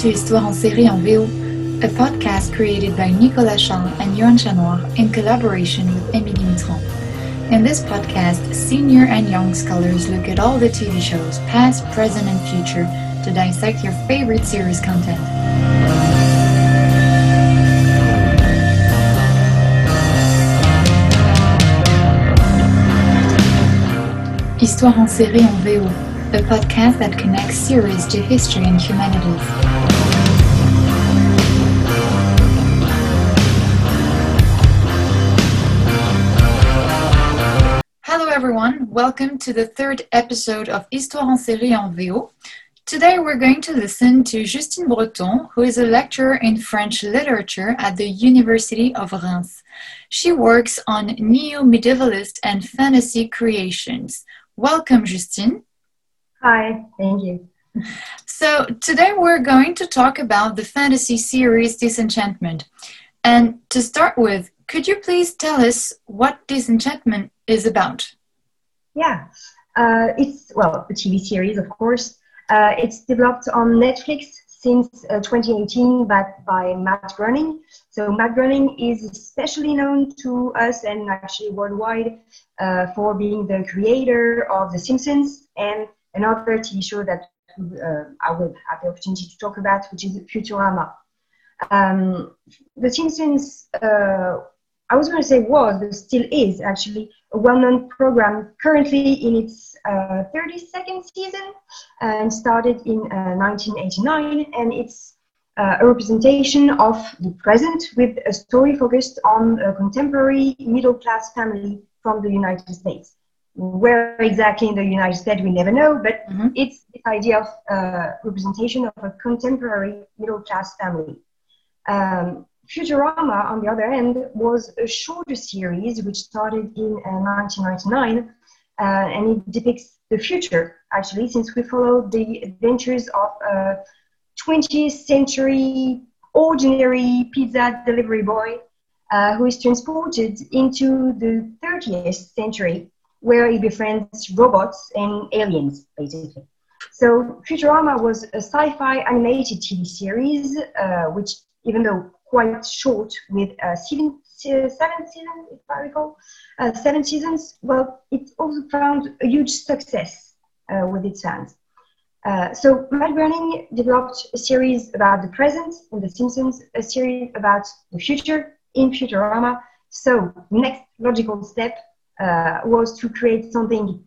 To Histoire en série en VO, a podcast created by Nicolas Charles and Yoann Chanoir in collaboration with Émilie Mitron. In this podcast, senior and young scholars look at all the TV shows, past, present, and future, to dissect your favorite series content. Histoire en série en VO, a podcast that connects series to history and humanities. Welcome to the third episode of Histoire en série en VO. Today we're going to listen to Justine Breton, who is a lecturer in French literature at the University of Reims. She works on neo-medievalist and fantasy creations. Welcome, Justine. Hi, thank you. So, today we're going to talk about the fantasy series Disenchantment. And to start with, could you please tell us what Disenchantment is about? Yeah, uh, it's, well, a TV series, of course. Uh, it's developed on Netflix since uh, 2018 by, by Matt Groening. So Matt Groening is especially known to us and actually worldwide uh, for being the creator of The Simpsons and another TV show that uh, I will have the opportunity to talk about, which is Futurama. Um, the Simpsons, uh, I was going to say was, but still is actually a well-known program currently in its uh, 32nd season and started in 1989 uh, and it's uh, a representation of the present with a story focused on a contemporary middle-class family from the United States. Where exactly in the United States, we never know, but mm-hmm. it's the idea of uh, representation of a contemporary middle-class family. Um, Futurama, on the other hand, was a shorter series which started in uh, 1999 uh, and it depicts the future, actually, since we follow the adventures of a 20th century ordinary pizza delivery boy uh, who is transported into the 30th century where he befriends robots and aliens, basically. So Futurama was a sci-fi animated TV series, uh, which, even though quite short with uh, seven, seven seasons, if I recall, uh, seven seasons. Well, it also found a huge success uh, with its fans. Uh, so Matt Groening developed a series about the present in The Simpsons, a series about the future in Futurama. So next logical step uh, was to create something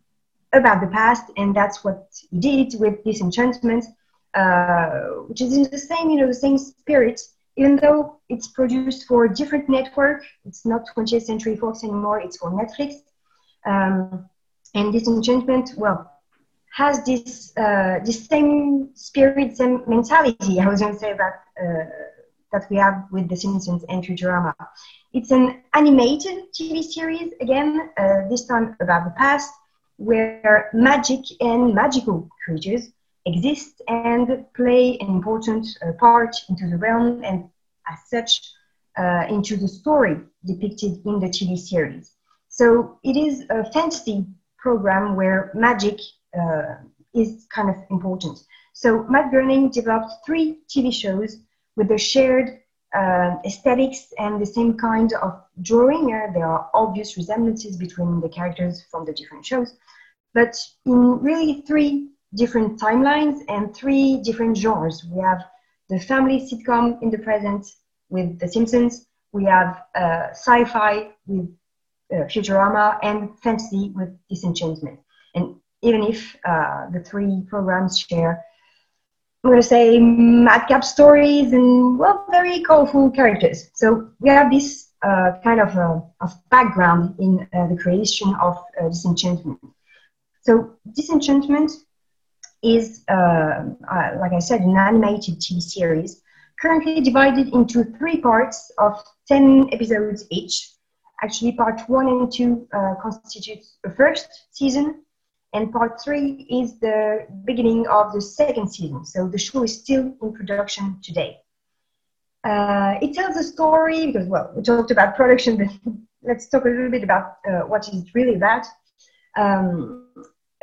about the past, and that's what he did with Disenchantment, uh, which is in the same, you know, the same spirit even though it's produced for a different network, it's not 20th Century Fox anymore, it's for Netflix. Um, and Disenchantment, well, has this uh, same spirit, same mentality. I was going to say about uh, that we have with The Simpsons and Futurama. It's an animated TV series again, uh, this time about the past, where magic and magical creatures exist and play an important uh, part into the realm and as such uh, into the story depicted in the TV series. So it is a fantasy program where magic uh, is kind of important. So Matt Groening developed three TV shows with the shared uh, aesthetics and the same kind of drawing. Uh, there are obvious resemblances between the characters from the different shows, but in really three different timelines and three different genres. We have the family sitcom in the present with The Simpsons, we have uh, sci fi with uh, Futurama, and fantasy with Disenchantment. And even if uh, the three programs share, I'm going to say, madcap stories and, well, very colorful characters. So we have this uh, kind of, uh, of background in uh, the creation of Disenchantment. So Disenchantment is, uh, uh, like I said, an animated TV series, currently divided into three parts of 10 episodes each. Actually, part one and two uh, constitutes the first season, and part three is the beginning of the second season. So the show is still in production today. Uh, it tells a story because, well, we talked about production, but let's talk a little bit about uh, what it's really about. Um,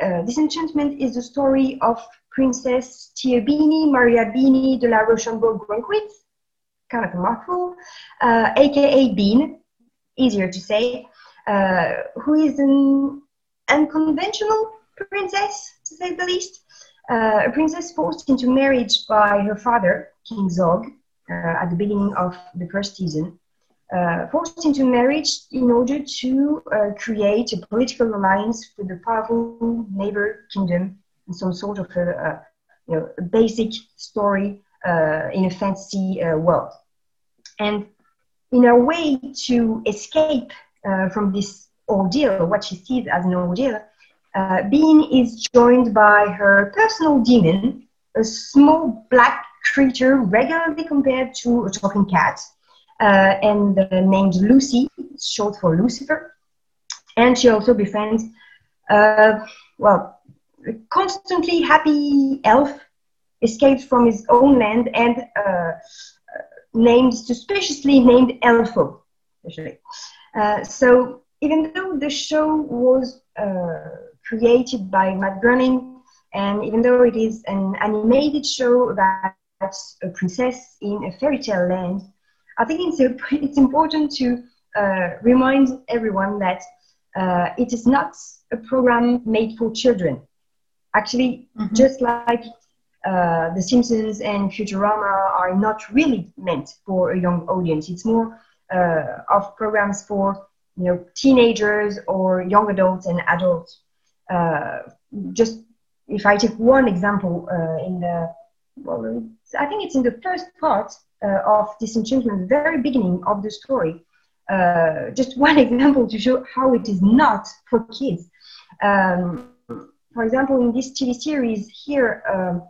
uh, Disenchantment is the story of Princess Tiabeanie Maria Bini de la Rochambeaux-Grunkwitz, kind of a mouthful, uh, aka Bean, easier to say, uh, who is an unconventional princess, to say the least. Uh, a princess forced into marriage by her father, King Zog, uh, at the beginning of the first season. Uh, forced into marriage in order to uh, create a political alliance with a powerful neighbor kingdom and some sort of a, a you know, a basic story uh, in a fantasy uh, world. And in a way to escape uh, from this ordeal, what she sees as an ordeal, uh, Bean is joined by her personal demon, a small black creature regularly compared to a talking cat, and uh, named Lucy, short for Lucifer. And she also befriends, uh, well, a constantly happy elf escaped from his own land and uh, named, suspiciously named Elfo. Uh, so even though the show was created by Matt Groening, and even though it is an animated show about a princess in a fairy tale land, I think it's, a, it's important to uh, remind everyone that uh, it is not a program made for children. Actually, mm-hmm. just like uh, The Simpsons and Futurama are not really meant for a young audience. It's more uh, of programs for you know teenagers or young adults and adults. Uh, just if I take one example uh, in the well, I think it's in the first part of Disenchantment, very beginning of the story. Uh, just one example to show how it is not for kids. Um, for example, in this TV series here, um,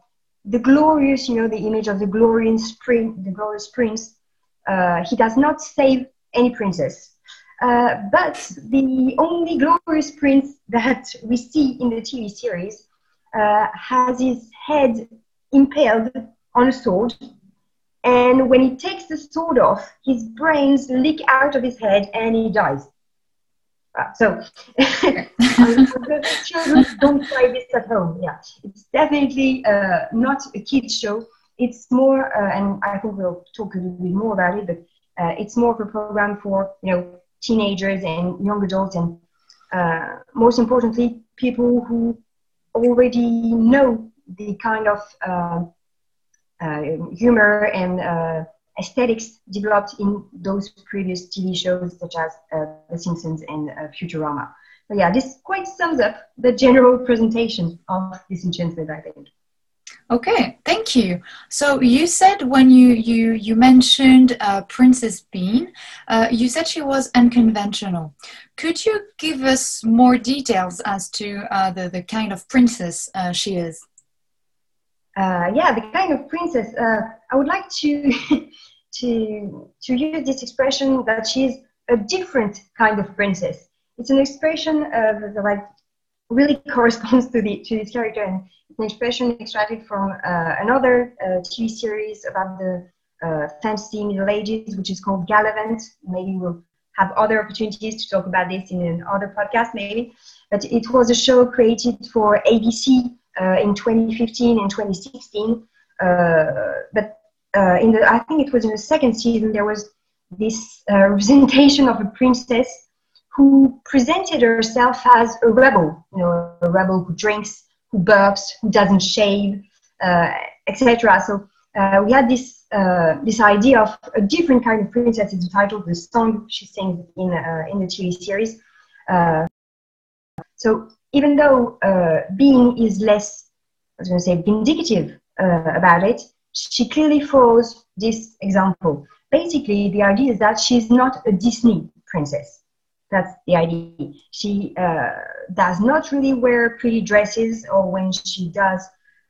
the glorious, you know, the image of the glorious spring, the glorious prince, uh, he does not save any princess. Uh, but the only glorious prince that we see in the TV series uh, has his head impaled on a sword and when he takes the sword off, his brains leak out of his head and he dies. Uh, so, children don't try this at home. Yeah, it's definitely uh, not a kids show. It's more, uh, and I think we'll talk a little bit more about it, but uh, it's more of a program for you know teenagers and young adults, and uh, most importantly, people who already know the kind of uh, humor and uh, aesthetics developed in those previous TV shows such as uh, The Simpsons and Futurama. But yeah, this quite sums up the general presentation of Disenchantment, I think. Okay, thank you. So you said when you you you mentioned uh, Princess Bean, uh, you said she was unconventional. Could you give us more details as to uh, the the kind of princess she is? Uh, yeah, the kind of princess. Uh, I would like to to to use this expression that she's a different kind of princess. It's an expression uh, that like really corresponds to the to this character, and it's an expression extracted from uh, another uh, TV series about the fantasy Middle Ages, which is called Galavant. Maybe we'll have other opportunities to talk about this in another podcast, maybe. But it was a show created for ABC in 2015 and 2016. Uh, but uh, in the, I think it was in the second season, there was this representation of a princess who presented herself as a rebel, you know, a rebel who drinks, who burps, who doesn't shave, uh, etc. So uh, we had this uh, this idea of a different kind of princess. It's the title of the song she sings in in the TV series. so even though uh, Bean is less, I was going to say, vindicative uh, about it, she clearly follows this example. Basically, the idea is that she's not a Disney princess. That's the idea. She uh, does not really wear pretty dresses, or when she does,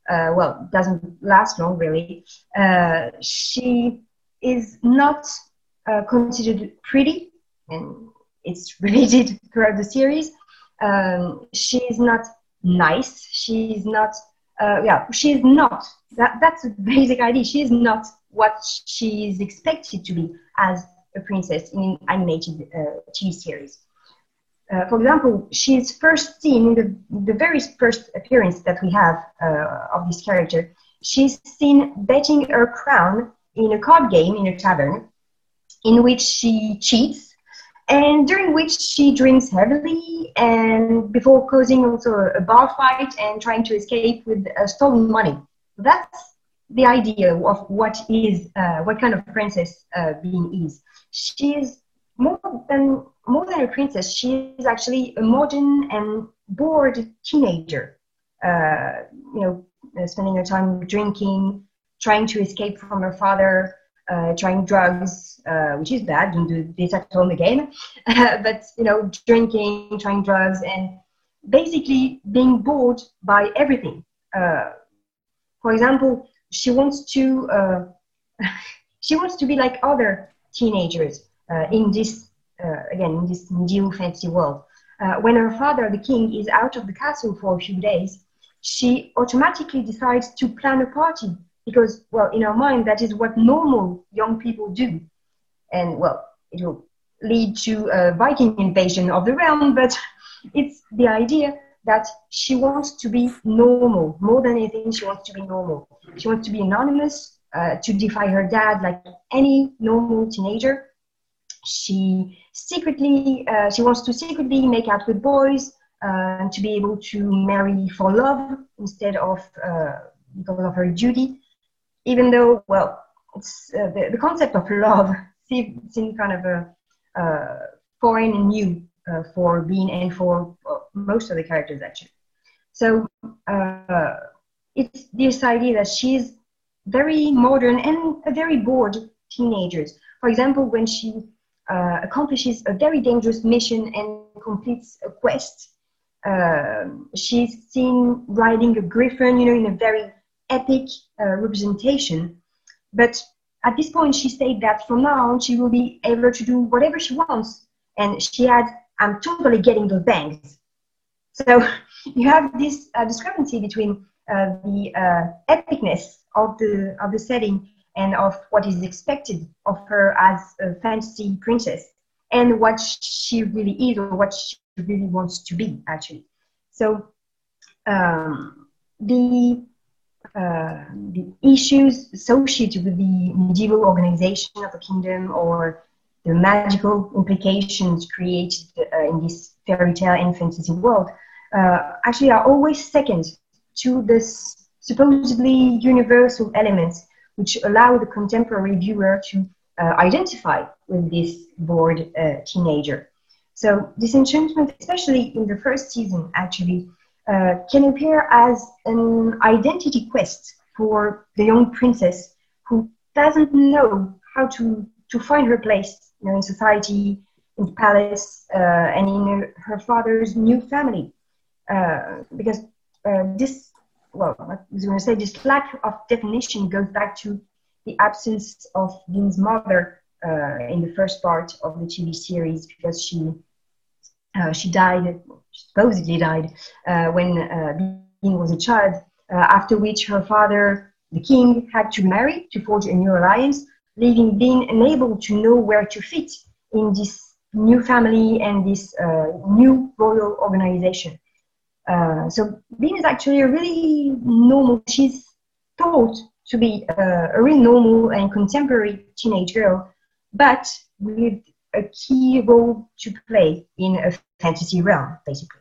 uh, well, doesn't last long really. Uh, she is not uh, considered pretty, and it's related throughout the series um, she's not nice. She's not, uh, yeah, she's not. That, that's a basic idea. She is not what she is expected to be as a princess in an animated uh, TV series. Uh, for example, she's first seen in the, the very first appearance that we have uh, of this character. She's seen betting her crown in a card game in a tavern, in which she cheats, and during which she drinks heavily, and before causing also a bar fight and trying to escape with uh, stolen money. That's the idea of what is uh, what kind of princess uh, Bean is. She is more than more than a princess. She is actually a modern and bored teenager. Uh, you know, spending her time drinking, trying to escape from her father, uh, trying drugs, uh, which is bad. Don't do this at home again. but you know, drinking, trying drugs, and basically being bored by everything. for example, she wants to uh, she wants to be like other teenagers uh, in this uh, again in this new fancy world. Uh, when her father, the king, is out of the castle for a few days, she automatically decides to plan a party because, well, in our mind, that is what normal young people do, and well, it will lead to a Viking invasion of the realm, but it's the idea that she wants to be normal. More than anything, she wants to be normal. She wants to be anonymous, uh, to defy her dad like any normal teenager. She secretly, uh, she wants to secretly make out with boys uh, and to be able to marry for love instead of uh, because of her duty. Even though, well, it's uh, the, the concept of love seems kind of a uh, foreign and new for Bean and for most of the characters actually. So uh, it's this idea that she's very modern and a very bored teenager. For example, when she uh, accomplishes a very dangerous mission and completes a quest, uh, she's seen riding a griffin, you know, in a very epic uh, representation. But at this point, she said that from now on, she will be able to do whatever she wants. And she had, I'm totally getting those bangs. So you have this uh, discrepancy between uh, the uh, epicness of the of the setting and of what is expected of her as a fantasy princess and what she really is or what she really wants to be actually. So um, the uh, the issues associated with the medieval organization of a kingdom or the magical implications created uh, in this fairy tale and fantasy world uh, actually are always second to this supposedly universal elements which allow the contemporary viewer to uh, identify with this bored uh, teenager. So disenchantment, especially in the first season, actually uh, can appear as an identity quest for the young princess who doesn't know how to, to find her place you know, in society, in the palace, uh, and in her, her father's new family. Uh, because uh, this, well, I was going to say, this lack of definition goes back to the absence of Bean's mother uh, in the first part of the TV series because she she died, supposedly died, when Bean was a child. after which her father, the king, had to marry to forge a new alliance, leaving Bean unable to know where to fit in this new family and this uh, new royal organization. Uh, so Bean is actually a really normal, she's thought to be a, a really normal and contemporary teenage girl, but with a key role to play in a fantasy realm, basically.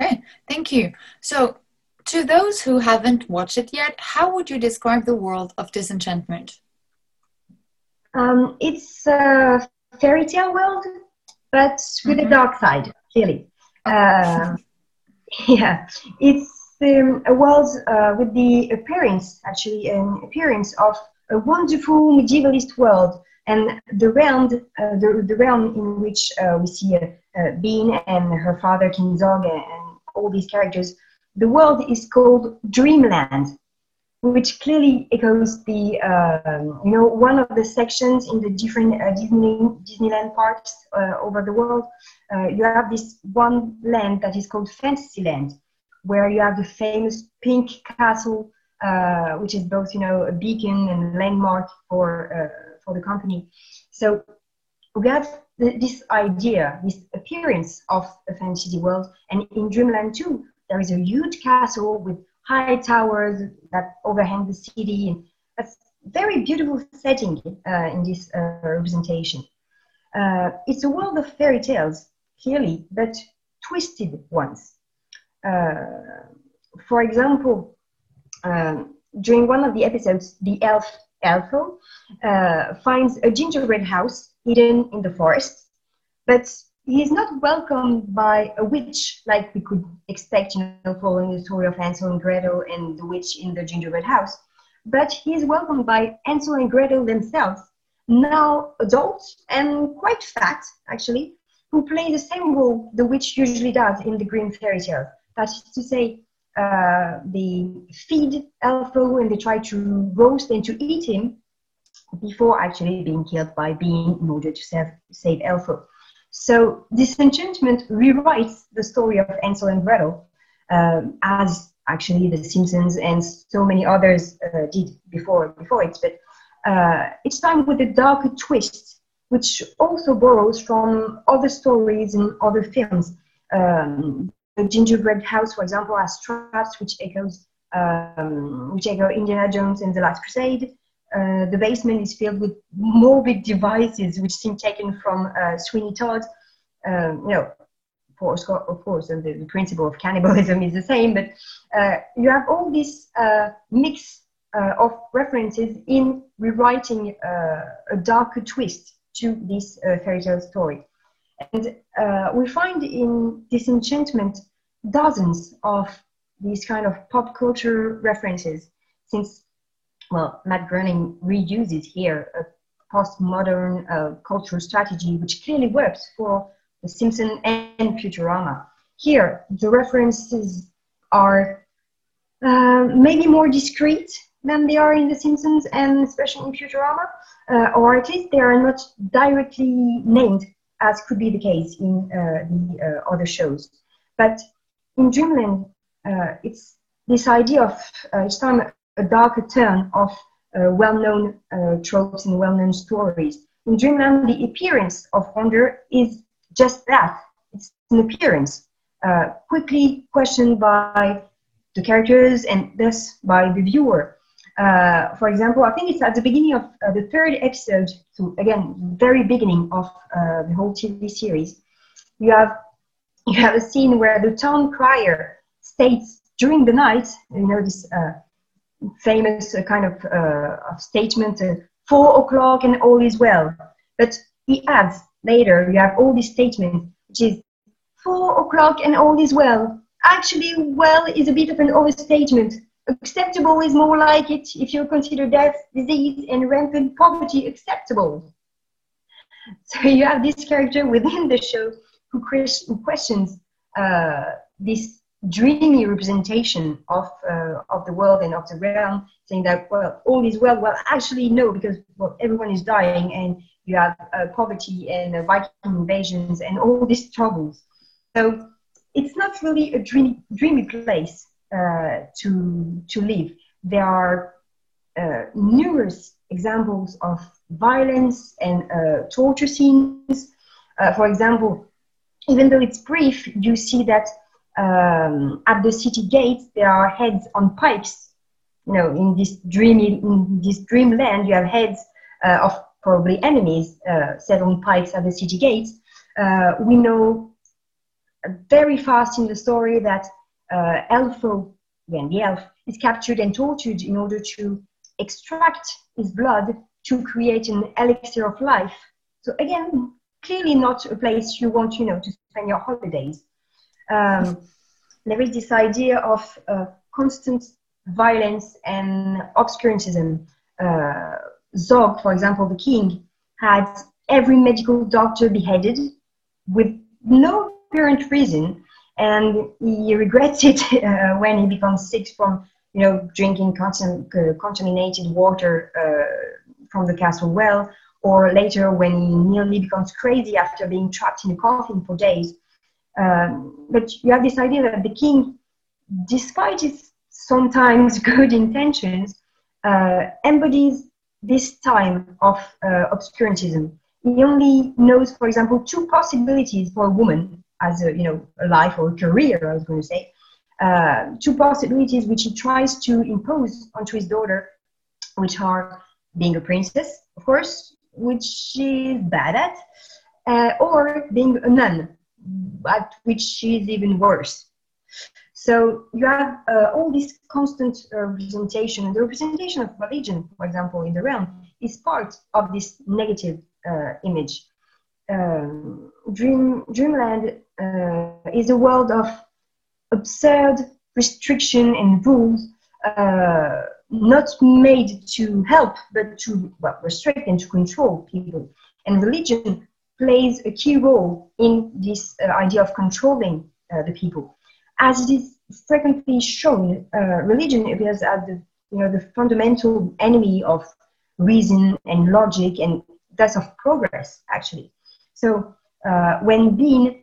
Okay, thank you. So, to those who haven't watched it yet, how would you describe the world of Disenchantment? Um, it's a fairy tale world, but with mm-hmm. a dark side, clearly. Uh, Yeah, it's um, a world uh, with the appearance, actually, an appearance of a wonderful medievalist world, and the realm, uh, the, the realm in which uh, we see uh, Bean and her father King Zog and all these characters. The world is called Dreamland, which clearly echoes the, um, you know, one of the sections in the different uh, Disney, Disneyland parks uh, over the world uh, you have this one land that is called Fantasyland, where you have the famous pink castle, which is both, you know, a beacon and landmark for for the company. So we have this idea, this appearance of a fantasy world. And in Dreamland too, there is a huge castle with high towers that overhang the city. And that's very beautiful setting uh, in this uh, representation. Uh, it's a world of fairy tales, clearly, but twisted ones. Uh, for example, um, during one of the episodes, the elf Elfo uh, finds a gingerbread house hidden in the forest, but he is not welcomed by a witch like we could expect, you know, following the story of Hansel and Gretel and the witch in the gingerbread house. But he is welcomed by Hansel and Gretel themselves, now adults and quite fat, actually, who play the same role the witch usually does in the Grimm fairy tales. That is to say, uh, they feed Elfo and they try to roast and to eat him before actually being killed by Bean in order to save, save Elfo. So Disenchantment rewrites the story of Hansel and Gretel um, as actually The Simpsons and so many others uh, did before before it, but uh, each time with a darker twist, which also borrows from other stories and other films. Um, gingerbread house, for example, has traps which echoes um, which echo Indiana Jones and the Last Crusade. Uh, the basement is filled with morbid devices which seem taken from uh, Sweeney Todd. Um, you know, of course, of course, and the, the, principle of cannibalism is the same, but uh, you have all this uh, mix uh, of references in rewriting uh, a darker twist to this fairy tale story. And uh, we find in Disenchantment dozens of these kind of pop culture references, since, well, Matt Groening reuses here a postmodern uh, cultural strategy which clearly works for The Simpsons and Futurama. Here, the references are uh, maybe more discreet than they are in The Simpsons and especially in Futurama, uh, or at least they are not directly named as could be the case in uh, the uh, other shows. But in Dreamland, uh, it's this idea of each time a darker turn of well-known tropes and well-known stories. In Dreamland, the appearance of wonder is just that. It's an appearance, quickly questioned by the characters and thus by the viewer. Uh, for example, I think it's at the beginning of uh, the third episode, so again, very beginning of uh, the whole TV series, you have you have a scene where the town crier states during the night, you know, this uh, famous uh, kind of, of statement, four o'clock and all is well. But he adds later, you have all these statements, which is four o'clock and all is well. Actually, well is a bit of an overstatement Acceptable is more like it if you consider death, disease, and rampant poverty acceptable. So you have this character within the show who, questions uh, this dreamy representation of uh, of the world and of the realm, saying that well, all is well. Well, actually, no, because well, everyone is dying, and you have uh, poverty and uh, Viking invasions and all these troubles. So it's not really a dreamy, dreamy place. Uh, to, to live. There are uh, numerous examples of violence and uh, torture scenes. for example, even though it's brief, you see that um, at the city gates there are heads on pipes. You know, in this dreamy, in this dreamland, you have heads uh, of probably enemies uh, set on pipes at the city gates. Uh, we know very fast in the story that uh, Elfo, again the elf, is captured and tortured in order to extract his blood to create an elixir of life. So again, clearly not a place you want, you know, to spend your holidays. Um, there is this idea of uh, constant violence and obscurantism. Uh, Zog, for example, the king, had every medical doctor beheaded with no apparent reason and he regrets it uh, when he becomes sick from you know drinking uh, contaminated water uh, from the castle well or later when he nearly becomes crazy after being trapped in a coffin for days. Um, but you have this idea that the king despite his sometimes good intentions uh, embodies this time of uh, obscurantism. He only knows, for example, two possibilities for a woman as a you know a life or a career. I was going to say uh, two possibilities which he tries to impose onto his daughter, which are being a princess, of course, which she's bad at, uh, or being a nun, at which she's even worse. So you have uh, all this constant uh, representation. And the representation of religion, for example, in the realm, is part of this negative uh, image. Um, Dream, Dreamland uh, is a world of absurd restriction and rules, uh, not made to help, but to well, restrict and to control people. And religion plays a key role in this uh, idea of controlling the people. As it is frequently shown, religion appears as the you know the fundamental enemy of reason and logic and thus of progress actually so uh, when being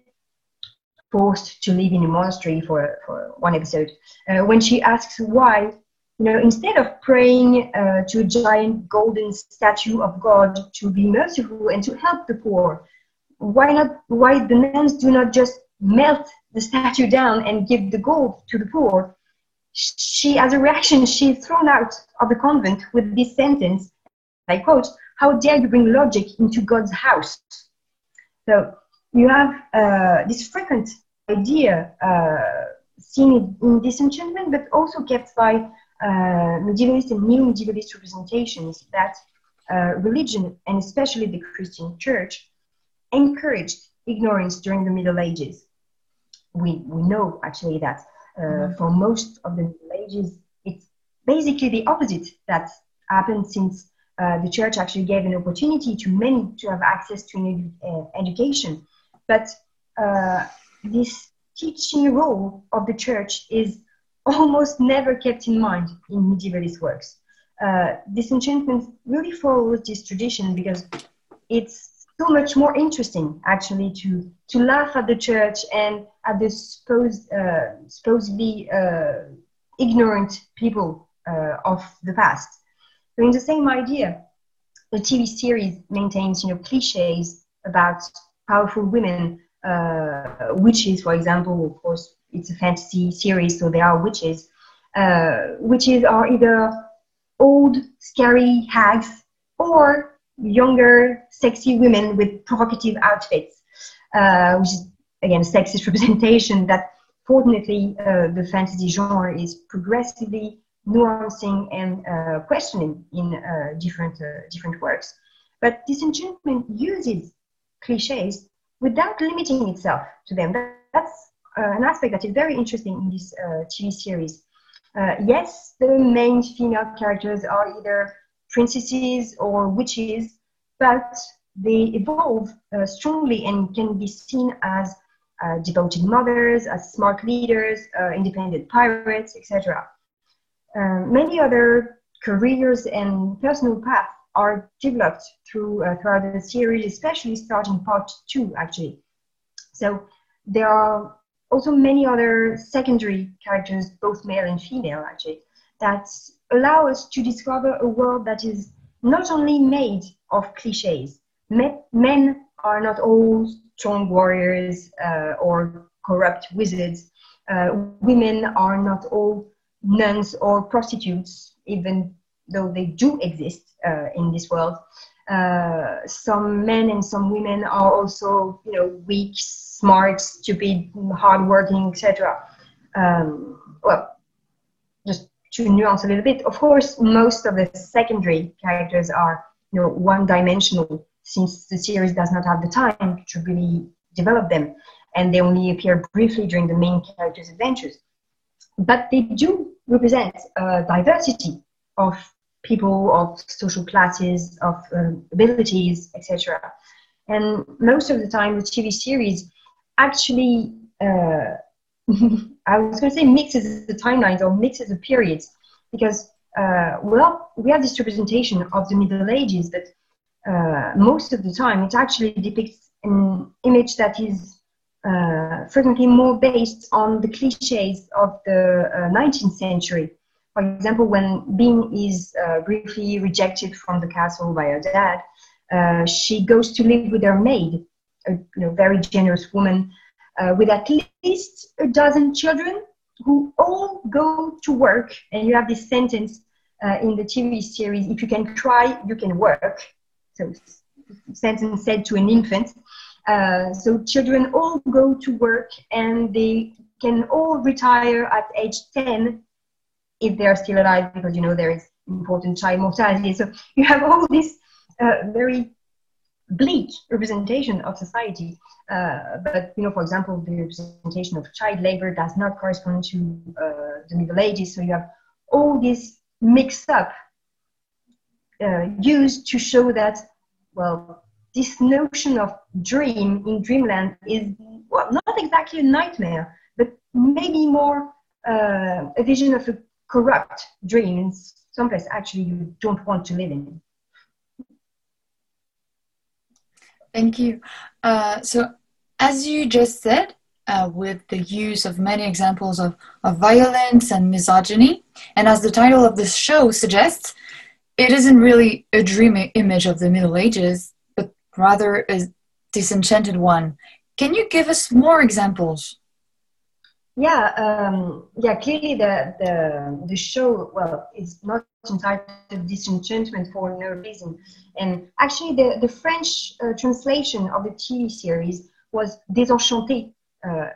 forced to live in a monastery for, for one episode uh, when she asks why you know instead of praying uh, to a giant golden statue of god to be merciful and to help the poor why not why the nuns do not just melt the statue down and give the gold to the poor she as a reaction she's thrown out of the convent with this sentence I quote, how dare you bring logic into God's house? So you have uh, this frequent idea uh, seen in disenchantment, but also kept by uh, medievalist and new medievalist representations that uh, religion, and especially the Christian church, encouraged ignorance during the Middle Ages. We, we know actually that uh, mm-hmm. for most of the Middle Ages, it's basically the opposite that happened since uh, the church actually gave an opportunity to many to have access to an uh, education. But uh, this teaching role of the church is almost never kept in mind in medievalist works. Uh, disenchantment really follows this tradition because it's so much more interesting actually to to laugh at the church and at the supposed uh, supposedly uh, ignorant people of the past in the same idea, the TV series maintains, you know, cliches about powerful women, uh, witches, for example. Of course, it's a fantasy series, so there are witches. Uh, witches are either old, scary hags or younger, sexy women with provocative outfits, uh, which is again a sexist representation that fortunately uh, the fantasy genre is progressively nuancing and uh, questioning in uh, different, uh, different works. But disenchantment uses cliches without limiting itself to them. That's uh, an aspect that is very interesting in this uh, TV series. Uh, yes, the main female characters are either princesses or witches, but they evolve strongly and can be seen as devoted mothers, as smart leaders, independent pirates, etc. Um, many other careers and personal paths are developed through uh, throughout the series, especially starting part two, actually. So there are also many other secondary characters, both male and female, actually, that allow us to discover a world that is not only made of cliches. Men are not all strong warriors uh, or corrupt wizards. Uh, women are not all nuns or prostitutes, even though they do exist uh, in this world. Uh, some men and some women are also, you know, weak, smart, stupid, hardworking, etc. Um, well, just to nuance a little bit, of course, most of the secondary characters are, you know, one-dimensional, since the series does not have the time to really develop them, and they only appear briefly during the main characters' adventures but they do represent a diversity of people, of social classes, of um, abilities, etc. And most of the time, the TV series actually, uh, I was going to say, mixes the timelines or mixes the periods, because uh, well, we have this representation of the Middle Ages, but uh, most of the time it actually depicts an image that is uh, frequently more based on the cliches of the uh, 19th century. For example, when Bean is uh, briefly rejected from the castle by her dad, Uh, she goes to live with her maid, a you know, very generous woman, uh, with at least a dozen children who all go to work. And you have this sentence uh, in the TV series: "If you can cry, you can work." So, sentence said to an infant. Uh, so children all go to work and they can all retire at age 10 if they are still alive because you know there is important child mortality. So you have all this uh, very bleak representation of society. Uh, but you know for example the representation of child labor does not correspond to uh, the middle ages. So you have all this mixed up uh, used to show that well this notion of dream in dreamland is well, not exactly a nightmare, but maybe more uh, a vision of a corrupt dream in some place actually you don't want to live in. Thank you. Uh, so, as you just said, uh, with the use of many examples of, of violence and misogyny, and as the title of this show suggests, it isn't really a dream image of the Middle Ages rather a disenchanted one. Can you give us more examples? Yeah, um, yeah. Clearly, the, the the show well is not entitled "Disenchantment" for no reason, and actually, the the French uh, translation of the TV series was "désenchanté," uh,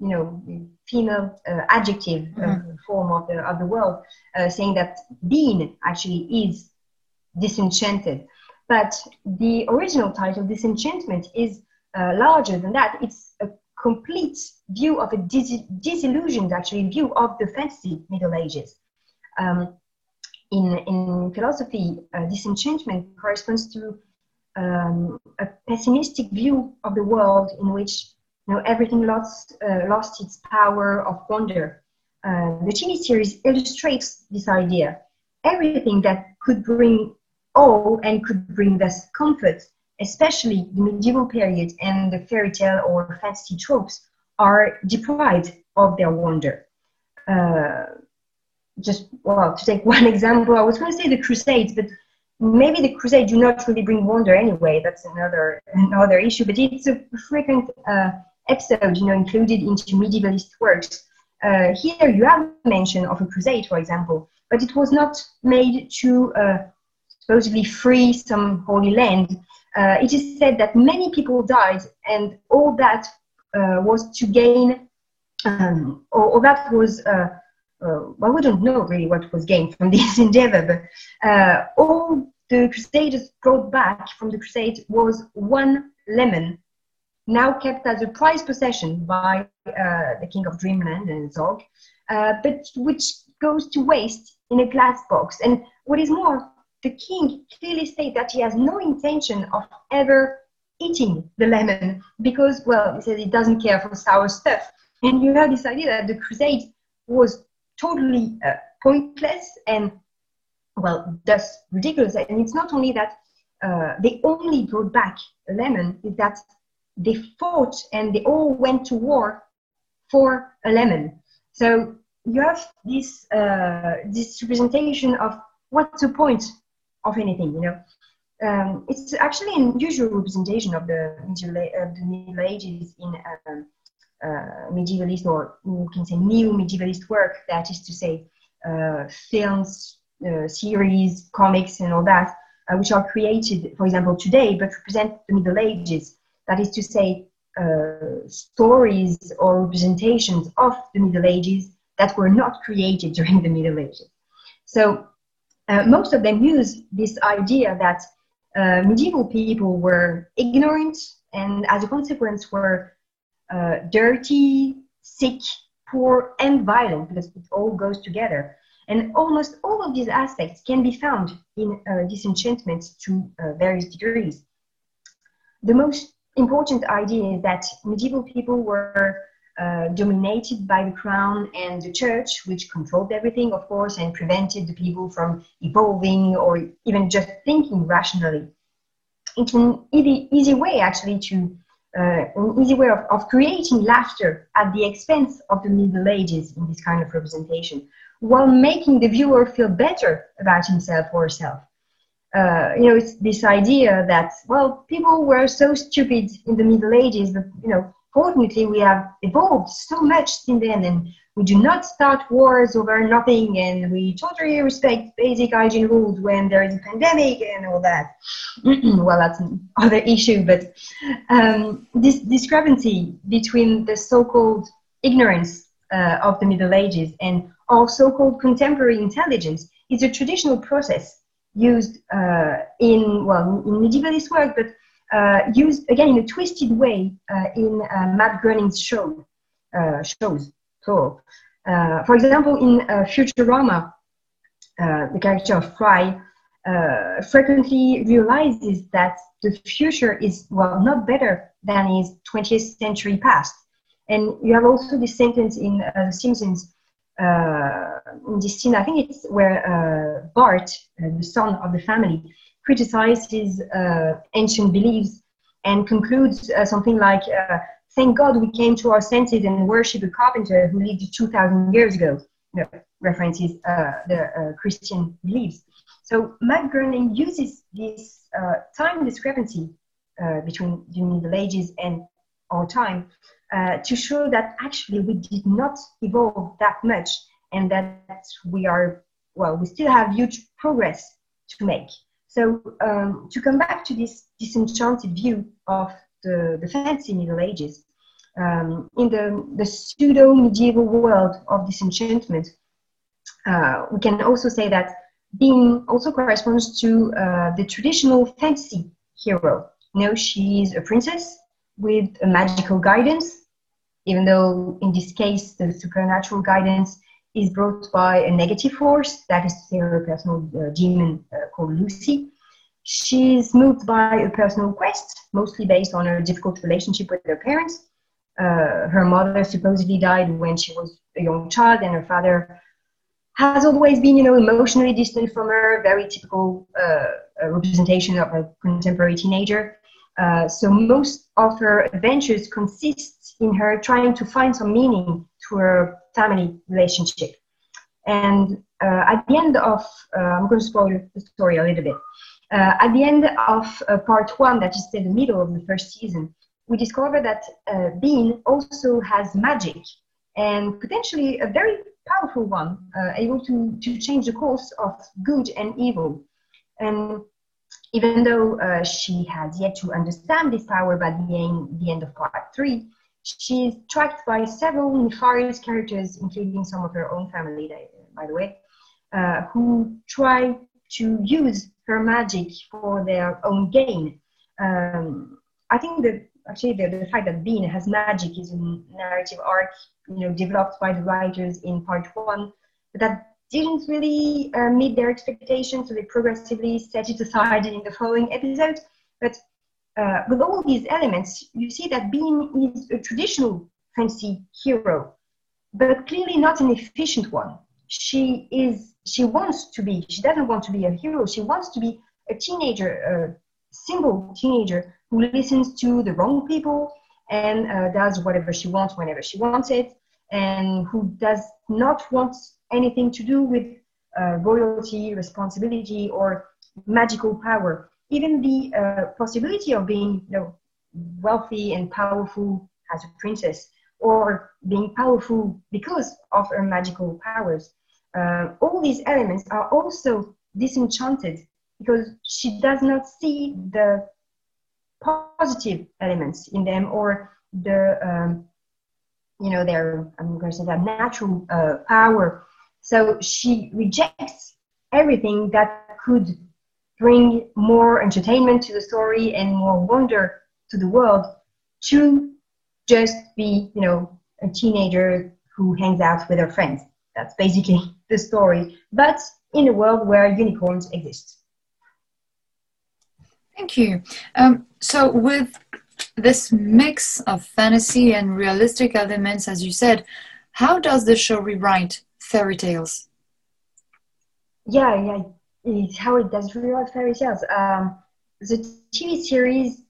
you know, female uh, adjective uh, mm-hmm. form of the of the world, uh, saying that Bean actually is disenchanted. But the original title, Disenchantment, is uh, larger than that. It's a complete view of a dis- disillusioned, actually, view of the fantasy Middle Ages. Um, in, in philosophy, uh, disenchantment corresponds to um, a pessimistic view of the world in which you know, everything lost, uh, lost its power of wonder. Uh, the TV series illustrates this idea. Everything that could bring all and could bring us comfort, especially the medieval period and the fairy tale or fantasy tropes are deprived of their wonder. Uh, just well, to take one example, I was going to say the Crusades, but maybe the Crusades do not really bring wonder anyway. That's another another issue. But it's a frequent uh, episode, you know, included into medievalist works. Uh, here you have mention of a crusade, for example, but it was not made to uh, supposedly free some holy land, uh, it is said that many people died, and all that uh, was to gain, um, or, or, that was, uh, uh well, we don't know really what was gained from this endeavor, but uh, all the Crusaders brought back from the Crusade was one lemon, now kept as a prized possession by uh, the King of Dreamland and Zog, but which goes to waste in a glass box. And what is more, the king clearly states that he has no intention of ever eating the lemon because, well, he says he doesn't care for sour stuff. And you have this idea that the crusade was totally uh, pointless and, well, thus ridiculous. And it's not only that uh, they only brought back a lemon, is that they fought and they all went to war for a lemon. So you have this uh, this representation of what's the point of anything, you know. Um, it's actually an unusual representation of the Middle, uh, the Middle Ages in um, uh, medievalist or you can say new medievalist work, that is to say, uh, films, uh, series, comics, and all that, uh, which are created, for example, today, but represent the Middle Ages. That is to say, stories or representations of the Middle Ages that were not created during the Middle Ages. So uh, most of them use this idea that uh, medieval people were ignorant and as a consequence were uh, dirty, sick, poor, and violent because it all goes together. And almost all of these aspects can be found in uh, disenchantment to uh, various degrees. The most important idea is that medieval people were uh, dominated by the crown and the church, which controlled everything, of course, and prevented the people from evolving or even just thinking rationally. It's an easy, easy way, actually, to uh, an easy way of, of creating laughter at the expense of the Middle Ages in this kind of representation, while making the viewer feel better about himself or herself. uh, you know, it's this idea that, well, people were so stupid in the Middle Ages, that, you know, fortunately we have evolved so much since then and we do not start wars over nothing and we totally respect basic hygiene rules when there is a pandemic and all that. well, that's another issue, but um, this discrepancy between the so-called ignorance uh, of the Middle Ages and our so-called contemporary intelligence is a traditional process used uh, in well in medievalist work, but used again in a twisted way uh, in uh, Matt Groening's show uh, shows. So, uh, for example, in Futurama, the character of Fry frequently realizes that the future is well not better than his 20th century past. And you have also this sentence in The Simpsons uh, in this scene, I think it's where uh, Bart, uh, the son of the family, criticizes uh, ancient beliefs and concludes uh, something like, uh, "Thank God we came to our senses and worship a carpenter who lived 2,000 years ago." References the Christian beliefs. So Matt Groening uses this time discrepancy between the Middle Ages and our time uh, to show that actually we did not evolve that much and that we are, well, we still have huge progress to make. So um, to come back to this disenchanted view of the, the fancy Middle Ages, um, in the, the pseudo-medieval world of disenchantment, uh, we can also say that Bean also corresponds to uh, the traditional fantasy hero. You know, she's a princess with a magical guidance even though in this case the supernatural guidance is brought by a negative force, that is her personal uh, demon uh, called Luci. She's moved by a personal quest, mostly based on her difficult relationship with her parents. Uh, her mother supposedly died when she was a young child, and her father has always been, you know, emotionally distant from her, very typical uh, representation of a contemporary teenager. Uh, so most of her adventures consist in her trying to find some meaning to her family relationship. And uh, at the end of, uh, I'm going to spoil the story a little bit. Uh, at the end of uh, part one, that is in the middle of the first season, we discover that Bean also has magic and potentially a very powerful one, able to, to change the course of good and evil. And even though uh, she has yet to understand this power by the end, the end of part three, she is tracked by several nefarious characters, including some of her own family, by the way, uh, who try to use her magic for their own gain. Um, I think that actually the, the fact that Bean has magic is a narrative arc, you know, developed by the writers in part one, but that didn't really uh, meet their expectations, so they progressively set it aside in the following episode. But uh, with all these elements, you see that Bean is a traditional fantasy hero, but clearly not an efficient one. She is. She wants to be. She doesn't want to be a hero. She wants to be a teenager, a single teenager who listens to the wrong people and uh, does whatever she wants whenever she wants it, and who does not want anything to do with uh, royalty, responsibility, or magical power. Even the uh, possibility of being you know, wealthy and powerful as a princess, or being powerful because of her magical powers. Uh, all these elements are also disenchanted because she does not see the positive elements in them or the um, you know their I'm going to say that natural uh, power so she rejects everything that could bring more entertainment to the story and more wonder to the world to just be, you know, a teenager who hangs out with her friends. That's basically the story, but in a world where unicorns exist. Thank you. Um, so, with this mix of fantasy and realistic elements, as you said, how does the show rewrite fairy tales. Yeah, yeah, it's how it does rewrite fairy tales. Um, the TV series,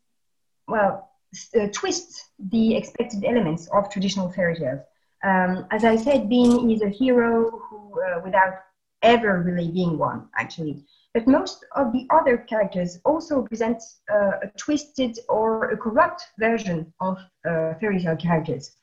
well, uh, twists the expected elements of traditional fairy tales. Um, as I said, Bean is a hero who, uh, without ever really being one, actually. But most of the other characters also present uh, a twisted or a corrupt version of uh, fairy tale characters.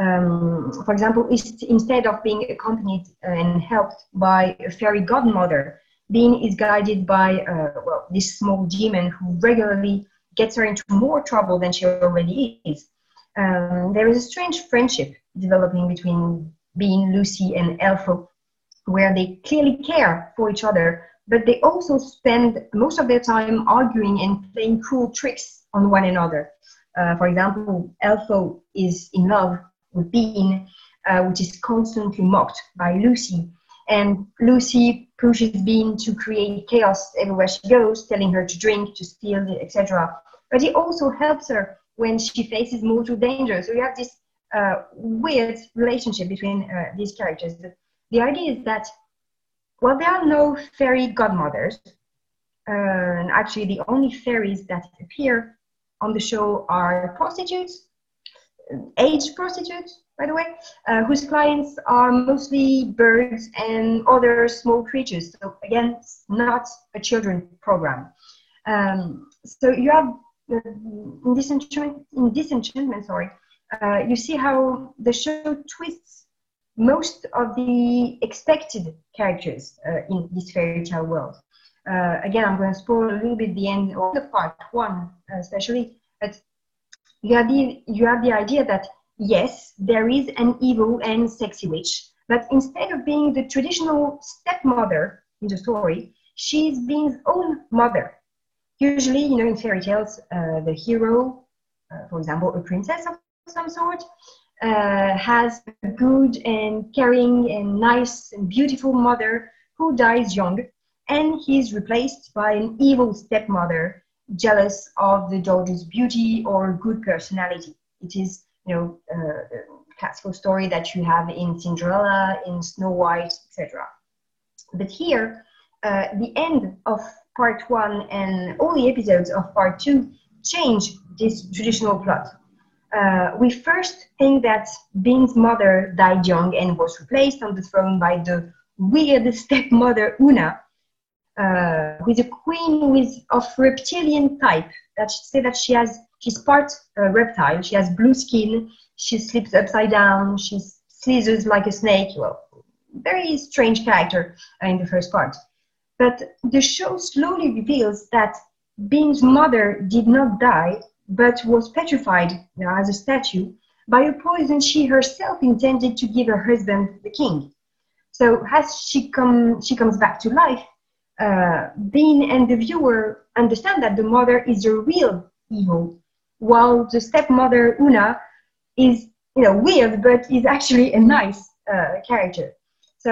Um, for example, instead of being accompanied and helped by a fairy godmother, Bean is guided by uh, well, this small demon who regularly gets her into more trouble than she already is. Um, there is a strange friendship developing between Bean, Luci, and Elfo, where they clearly care for each other, but they also spend most of their time arguing and playing cruel tricks on one another. Uh, for example, Elfo is in love with Bean, uh, which is constantly mocked by Luci. And Luci pushes Bean to create chaos everywhere she goes, telling her to drink, to steal, etc. But he also helps her when she faces mortal danger. So you have this uh, weird relationship between uh, these characters. The, the, idea is that, well, there are no fairy godmothers. Uh, and actually, the only fairies that appear on the show are prostitutes age prostitutes, by the way, uh, whose clients are mostly birds and other small creatures. So again, not a children program. Um, so you have uh, in disenchantment, in disenchantment, sorry, uh, you see how the show twists most of the expected characters uh, in this fairy tale world. Uh, again, I'm going to spoil a little bit the end of the part one, especially, but you have the you have the idea that yes, there is an evil and sexy witch, but instead of being the traditional stepmother in the story, she's Bean's own mother. Usually, you know, in fairy tales, uh, the hero, uh, for example, a princess of some sort, uh, has a good and caring and nice and beautiful mother who dies young, and he's replaced by an evil stepmother jealous of the daughter's beauty or good personality. It is, you know, a classical story that you have in Cinderella, in Snow White, etc. But here, uh, the end of part one and all the episodes of part two change this traditional plot. Uh, we first think that Bean's mother died young and was replaced on the throne by the weird stepmother Oona, uh, with a queen with of reptilian type. That say that she has she's part uh, reptile. She has blue skin. She sleeps upside down. She slithers like a snake. Well, very strange character uh, in the first part. But the show slowly reveals that Bean's mother did not die, but was petrified you know, as a statue by a poison she herself intended to give her husband, the king. So as she come, she comes back to life, uh, Bean and the viewer understand that the mother is a real evil, while the stepmother Oona is, you know, weird, but is actually a nice uh, character. So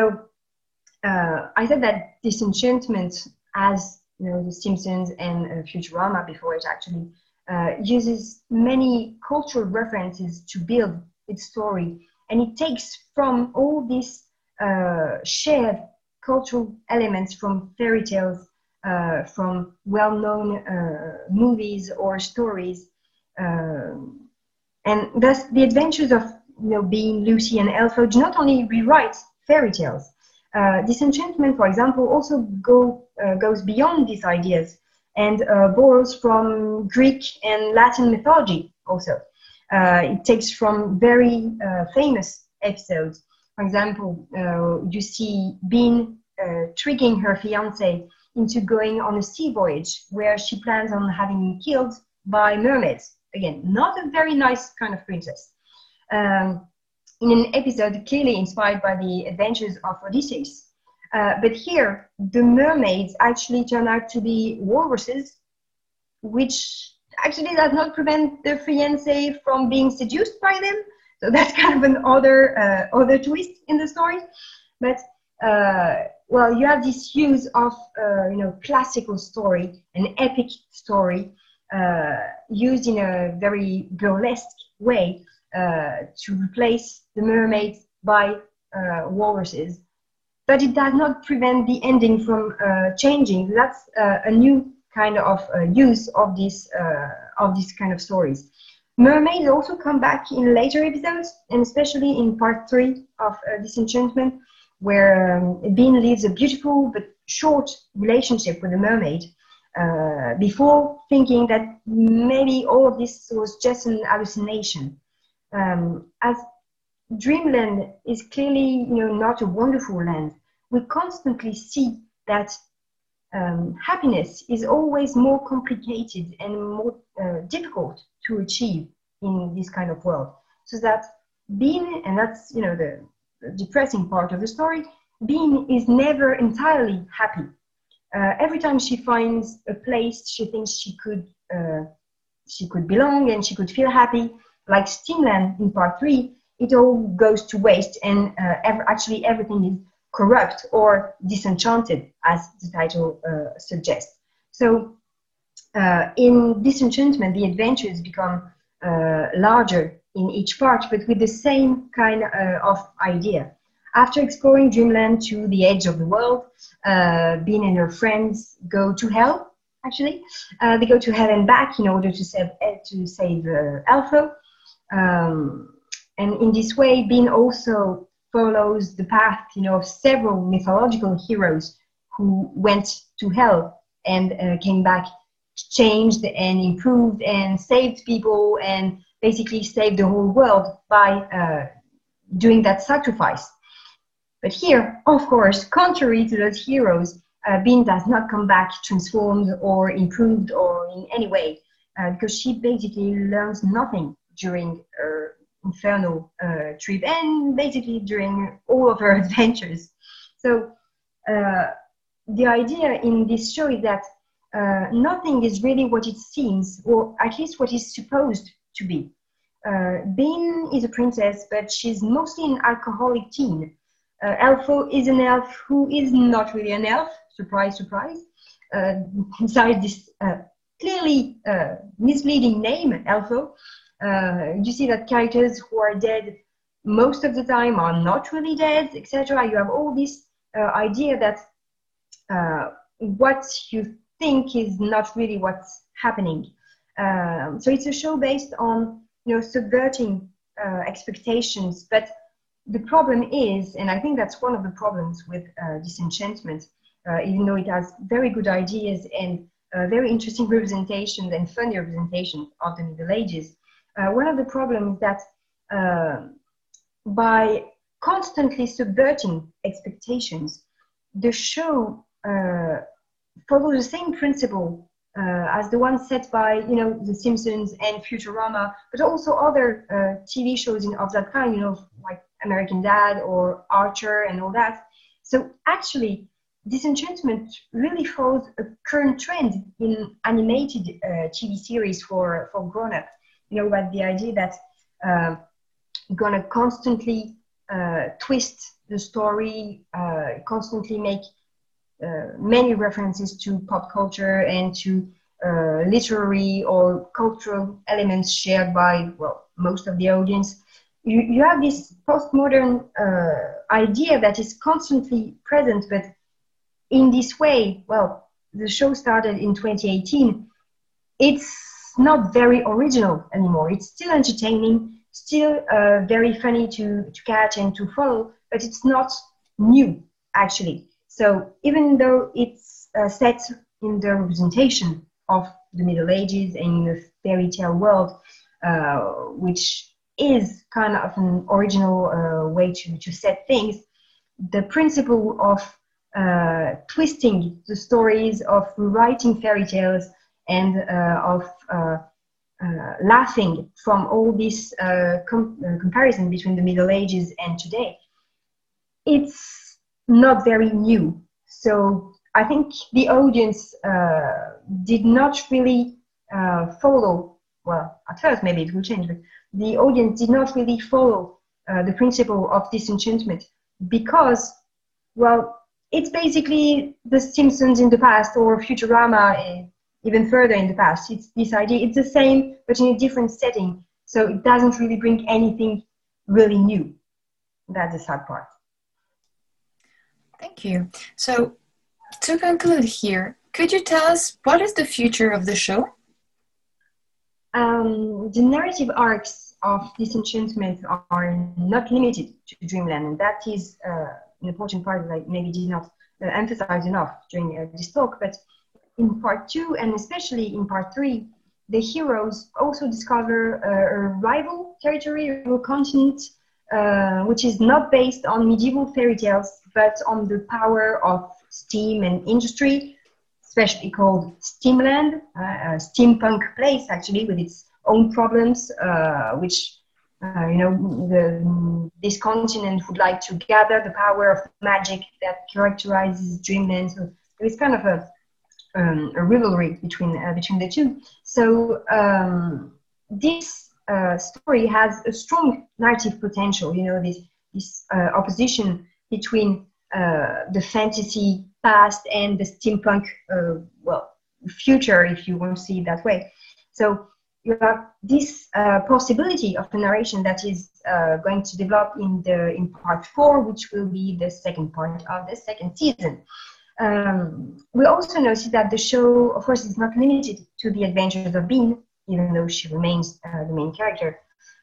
uh, I said that disenchantment, as you know, The Simpsons and uh, Futurama before it actually uh, uses many cultural references to build its story, and it takes from all these uh, shared cultural elements from fairy tales, uh, from well-known uh, movies or stories, uh, and thus the adventures of you know, Bean Lucy and Elfo do not only rewrite fairy tales. Uh, Disenchantment, for example, also go, uh, goes beyond these ideas and uh, borrows from Greek and Latin mythology also. it takes from very famous episodes for example, uh, you see Bean uh, tricking her fiance into going on a sea voyage where she plans on having him killed by mermaids. Again, not a very nice kind of princess. Um, in an episode clearly inspired by the adventures of Odysseus. Uh, but here, the mermaids actually turn out to be walruses, which actually does not prevent the fiance from being seduced by them. So that's kind of an other uh, other twist in the story. But uh, well, you have this use of uh, you know classical story, an epic story, uh, used in a very burlesque way uh, to replace the mermaids by uh, walruses. But it does not prevent the ending from changing. That's a new kind of use of this of these kind of stories. Mermaids also come back in later episodes, and especially in part three of uh, Disenchantment, where um, Bean lives a beautiful but short relationship with the mermaid uh, before thinking that maybe all of this was just an hallucination. Um, as Dreamland is clearly, you know, not a wonderful land. We constantly see that um, happiness is always more complicated and more uh, difficult to achieve in this kind of world. So that Bean, and that's you know the, depressing part of the story, Bean is never entirely happy. Uh, every time she finds a place she thinks she could uh, she could belong and she could feel happy, like Steamland in part three, it all goes to waste and uh, actually everything is corrupt or disenchanted, as the title uh, suggests. So, uh, in Disenchantment, the adventures become uh, larger in each part, but with the same kind uh, of idea. After exploring Dreamland to the edge of the world, uh, Bean and her friends go to hell. Actually, they go to hell and back in order to save to save Elfo. Um, and in this way, Bean also follows the path, you know, of several mythological heroes who went to hell and uh, came back changed and improved and saved people and basically saved the whole world by uh, doing that sacrifice. But here, of course, contrary to those heroes, uh, Bean does not come back transformed or improved or in any way uh, because she basically learns nothing during her Inferno uh, trip and basically during all of her adventures. So uh, the idea in this show is that uh, nothing is really what it seems, or at least what is supposed to be. Uh, Bean is a princess, but she's mostly an alcoholic teen. Uh, Elfo is an elf who is not really an elf. Surprise, surprise. Uh, inside this uh, clearly uh, misleading name, Elfo, uh, you see that characters who are dead most of the time are not really dead, etc. You have all this uh, idea that uh, what you think is not really what's happening. Um, so it's a show based on you know subverting uh, expectations, but the problem is, and I think that's one of the problems with uh, Disenchantment, uh, even though it has very good ideas and very interesting representations and funny representations of the Middle Ages, uh, one of the problems that uh, by constantly subverting expectations, the show uh, follows the same principle uh, as the one set by you know The Simpsons and Futurama, but also other uh, TV shows in, of that kind, you know, like American Dad or Archer and all that. So actually, Disenchantment really follows a current trend in animated uh, TV series for for grown-up you know, but the idea that uh, gonna constantly uh, twist the story, uh, constantly make uh, many references to pop culture and to uh, literary or cultural elements shared by well most of the audience. You, you have this postmodern uh, idea that is constantly present, but in this way, well, the show started in 2018. It's not very original anymore. It's still entertaining, still uh, very funny to, to catch and to follow, but it's not new actually. So even though it's uh, set in the representation of the Middle Ages and in the fairy tale world, uh, which is kind of an original uh, way to, to set things, the principle of uh, twisting the stories, of rewriting fairy tales, and uh, of uh, uh, laughing from all this com comparison between the Middle Ages and today, it's not very new. So I think the audience did not really follow well, at first maybe it will change, but the audience did not really follow uh, the principle of disenchantment because, well, it's basically The Simpsons in the past or Futurama even further in the past. It's this idea, it's the same, but in a different setting. So it doesn't really bring anything really new. That's the sad part. Thank you. So to conclude here, could you tell us what is the future of the show? Um, the narrative arcs of Disenchantment are not limited to Dreamland, and that is uh, an important part that I maybe did not uh, emphasized enough during uh, this talk. But in part two, and especially in part three, the heroes also discover a rival territory, a rival continent, uh, which is not based on medieval fairy tales, but on the power of steam and industry, especially called Steamland, uh, a steampunk place actually with its own problems, uh, which uh, you know the, this continent would like to gather the power of magic that characterizes Dreamland. So is kind of a um, a rivalry between uh, between the two. So um, this uh, story has a strong narrative potential. You know this this uh, opposition between uh, the fantasy past and the steampunk uh, well future, if you want to see it that way. So you have this uh, possibility of a narration that is going to develop in the in part four, which will be the second part of the second season. Um, we also noticed that the show, of course, is not limited to the adventures of Bean, even though she remains uh, the main character.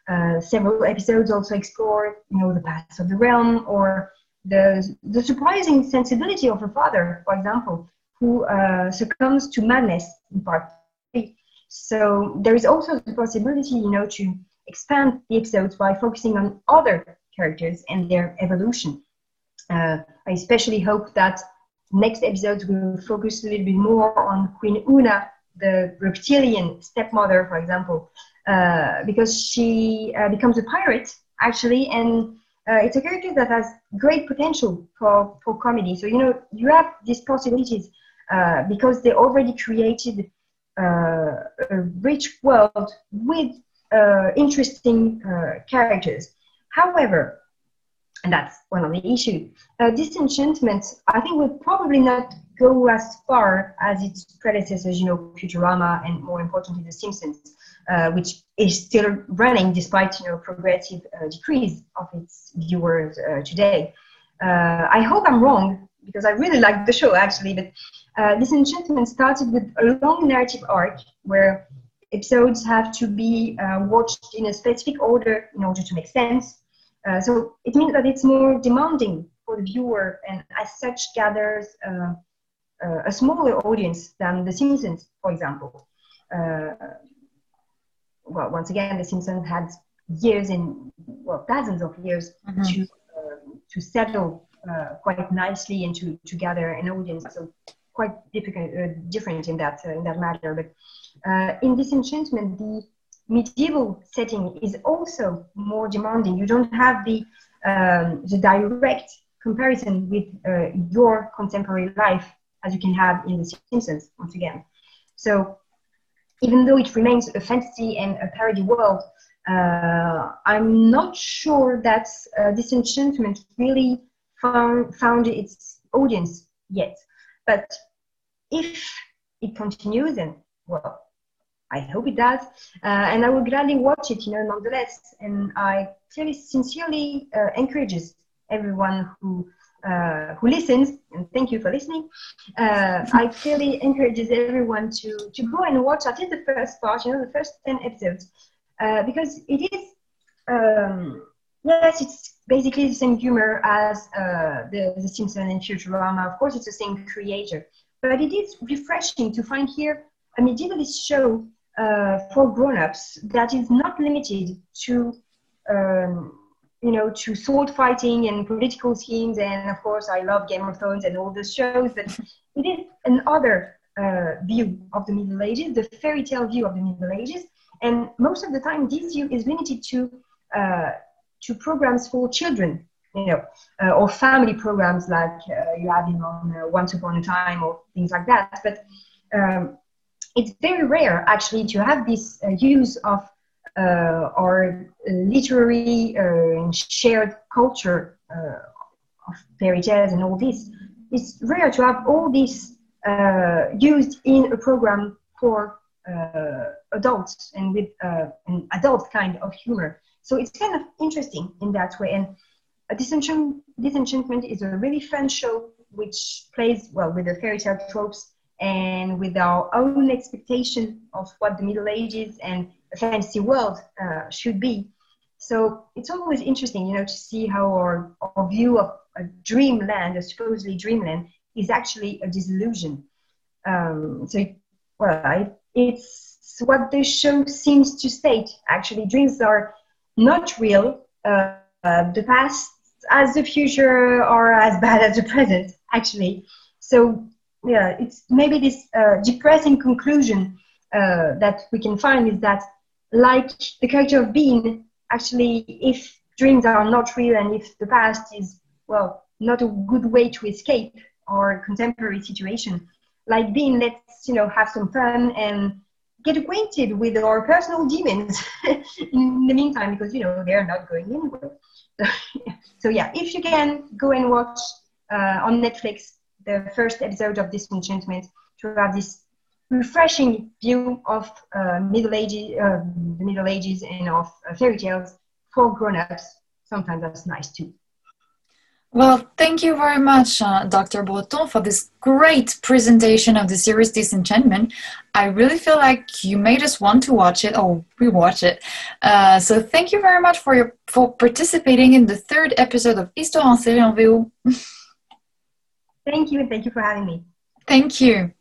Uh, several episodes also explore, you know, the past of the realm or the, the surprising sensibility of her father, for example, who uh, succumbs to madness in part three. So there is also the possibility, you know, to expand the episodes by focusing on other characters and their evolution. Uh, I especially hope that next episodes will focus a little bit more on Queen Oona, the reptilian stepmother, for example, uh, because she uh, becomes a pirate actually, and uh, it's a character that has great potential for, for comedy. So you know you have these possibilities uh, because they already created uh, a rich world with uh, interesting characters. However, and that's one of the issues. Uh, Disenchantment, I think, will probably not go as far as its predecessors, you know, Futurama and more importantly, The Simpsons, uh, which is still running despite, you know, progressive uh, decrease of its viewers uh, today. Uh, I hope I'm wrong because I really like the show actually, but uh, Disenchantment started with a long narrative arc where episodes have to be watched in a specific order in order to make sense uh, so it means that it's more demanding for the viewer and as such gathers uh, uh, a smaller audience than The Simpsons, for example. Uh, well, once again, The Simpsons had years and well, dozens of years mm-hmm. to to settle quite nicely and to, to gather an audience. So quite difficult, different in that in that matter. But in Disenchantment, the medieval setting is also more demanding. You don't have the um, the direct comparison with uh, your contemporary life as you can have in The Simpsons once again. So even though it remains a fantasy and a parody world, uh, I'm not sure that uh, Disenchantment really found, found its audience yet. But if it continues, then well, I hope it does, uh, and I will gladly watch it, you know, nonetheless. And I clearly, sincerely uh, encourages everyone who uh, who listens, and thank you for listening. Uh, I clearly encourages everyone to to go and watch at least the first part, you know, the first ten episodes, uh, because it is. Um, yes, it's basically the same humor as uh, the, the Simpsons and Futurama. Of course, it's the same creator, but it is refreshing to find here a medievalist show uh, for grown-ups that is not limited to um, you know to sword fighting and political schemes and of course i love game of thrones and all those shows but it is another uh, view of the middle ages the fairy tale view of the middle ages. And most of the time this view is limited to uh, to programs for children you know uh, or family programs like uh, you have in on uh, once upon a time or things like that. But um, it's very rare actually to have this uh, use of uh, our literary uh, shared culture uh, of fairy tales and all this. It's rare to have all this uh, used in a program for uh, adults and with an adult kind of humor. So it's kind of interesting in that way. And Disenchant- Disenchantment is a really fun show which plays well with the fairy tale tropes and with our own expectation of what the Middle Ages and a fantasy world uh, should be. So it's always interesting, you know, to see how our, our view of a dreamland, a supposedly dreamland, is actually a disillusion. Um, so, well, I, it's what the show seems to state. Actually, dreams are not real. Uh, uh, the past as the future are as bad as the present, actually. So, yeah, it's maybe this uh, depressing conclusion uh, that we can find is that, like the character of Bean, actually, if dreams are not real and if the past is, well, not a good way to escape our contemporary situation, like Bean, let's, you know, have some fun and get acquainted with our personal demons in the meantime, because, you know, they're not going anywhere. so yeah, if you can go and watch uh, on Netflix the first episode of Disenchantment to have this refreshing view of uh, Middle Ages, uh, the Middle Ages, and of uh, fairy tales for grown-ups. Sometimes that's nice too. Well, thank you very much, uh, Dr. Breton, for this great presentation of the series Disenchantment. I really feel like you made us want to watch it or rewatch it. Uh, so thank you very much for your for participating in the third episode of Histoire en série en VO. thank you, and thank you for having me. Thank you.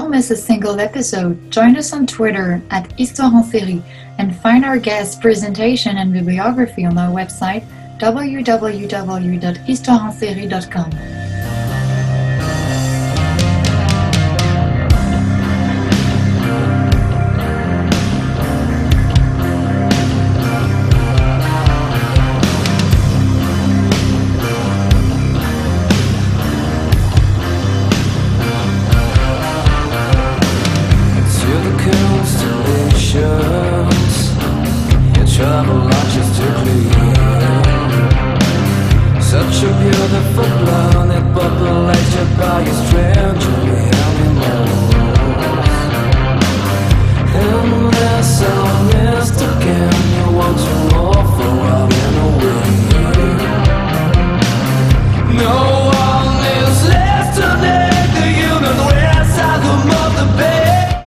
Don't miss a single episode. Join us on Twitter at Histoire en Série and find our guest presentation and bibliography on our website www.histoireenserie.com.